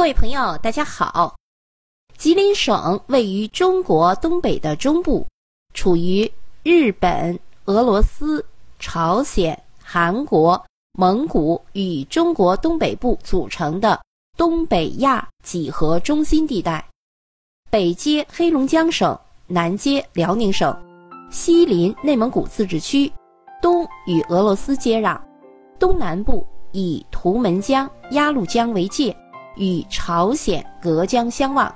各位朋友，大家好。吉林省位于中国东北的中部，处于日本、俄罗斯、朝鲜、韩国、蒙古与中国东北部组成的东北亚几何中心地带，北接黑龙江省，南接辽宁省，西临内蒙古自治区，东与俄罗斯接壤，东南部以图们江、鸭绿江为界。与朝鲜隔江相望。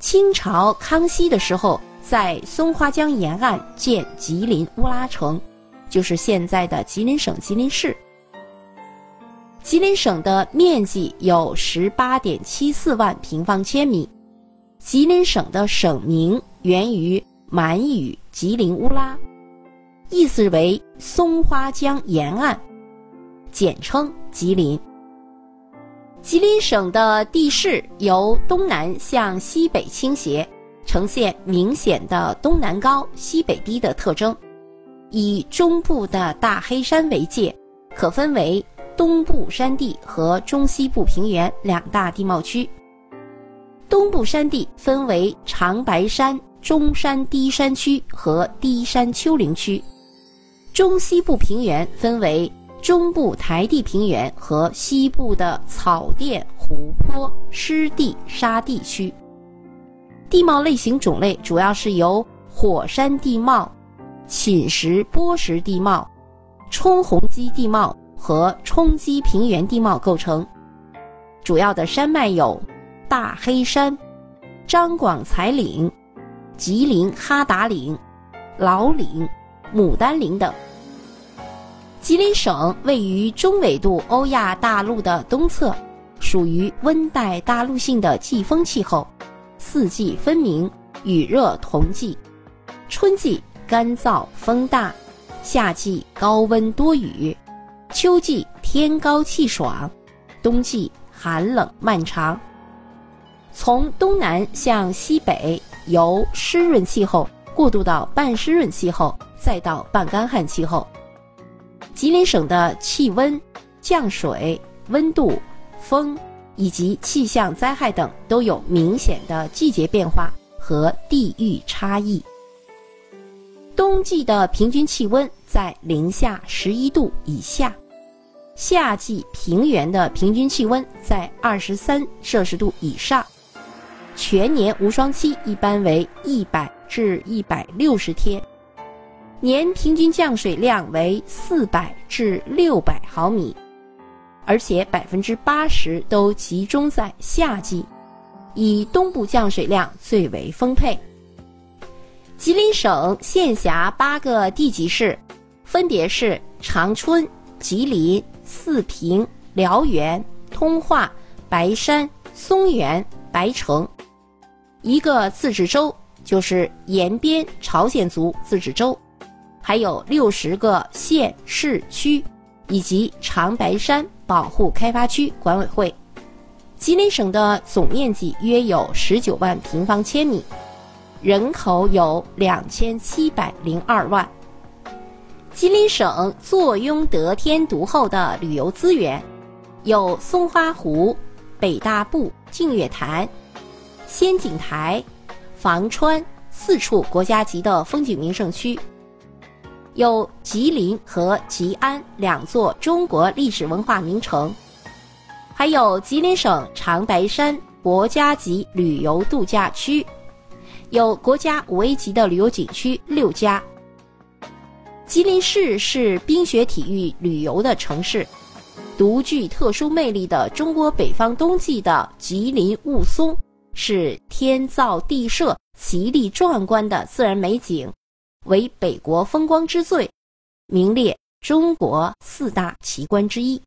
清朝康熙的时候，在松花江沿岸建吉林乌拉城，就是现在的吉林省吉林市。吉林省的面积有十八点七四万平方千米。吉林省的省名源于满语“吉林乌拉”，意思为松花江沿岸，简称吉林。吉林省的地势由东南向西北倾斜，呈现明显的东南高、西北低的特征。以中部的大黑山为界，可分为东部山地和中西部平原两大地貌区。东部山地分为长白山中山低山区和低山丘陵区，中西部平原分为。中部台地平原和西部的草甸、湖泊、湿地、沙地区，地貌类型种类主要是由火山地貌、侵蚀剥蚀地貌、冲洪积地貌和冲积平原地貌构成。主要的山脉有大黑山、张广才岭、吉林哈达岭、老岭、牡丹岭等。吉林省位于中纬度欧亚大陆的东侧，属于温带大陆性的季风气候，四季分明，雨热同季。春季干燥风大，夏季高温多雨，秋季天高气爽，冬季寒冷漫长。从东南向西北，由湿润气候过渡到半湿润气候，再到半干旱气候。吉林省的气温、降水、温度、风以及气象灾害等都有明显的季节变化和地域差异。冬季的平均气温在零下十一度以下，夏季平原的平均气温在二十三摄氏度以上，全年无霜期一般为一百至一百六十天。年平均降水量为四百至六百毫米，而且百分之八十都集中在夏季，以东部降水量最为丰沛。吉林省县辖八个地级市，分别是长春、吉林、四平、辽源、通化、白山、松原、白城，一个自治州就是延边朝鲜族自治州。还有六十个县市区，以及长白山保护开发区管委会。吉林省的总面积约有十九万平方千米，人口有两千七百零二万。吉林省坐拥得天独厚的旅游资源，有松花湖、北大埠、净月潭、仙景台、房川四处国家级的风景名胜区。有吉林和吉安两座中国历史文化名城，还有吉林省长白山国家级旅游度假区，有国家五 A 级的旅游景区六家。吉林市是冰雪体育旅游的城市，独具特殊魅力的中国北方冬季的吉林雾凇是天造地设、奇丽壮观的自然美景。为北国风光之最，名列中国四大奇观之一。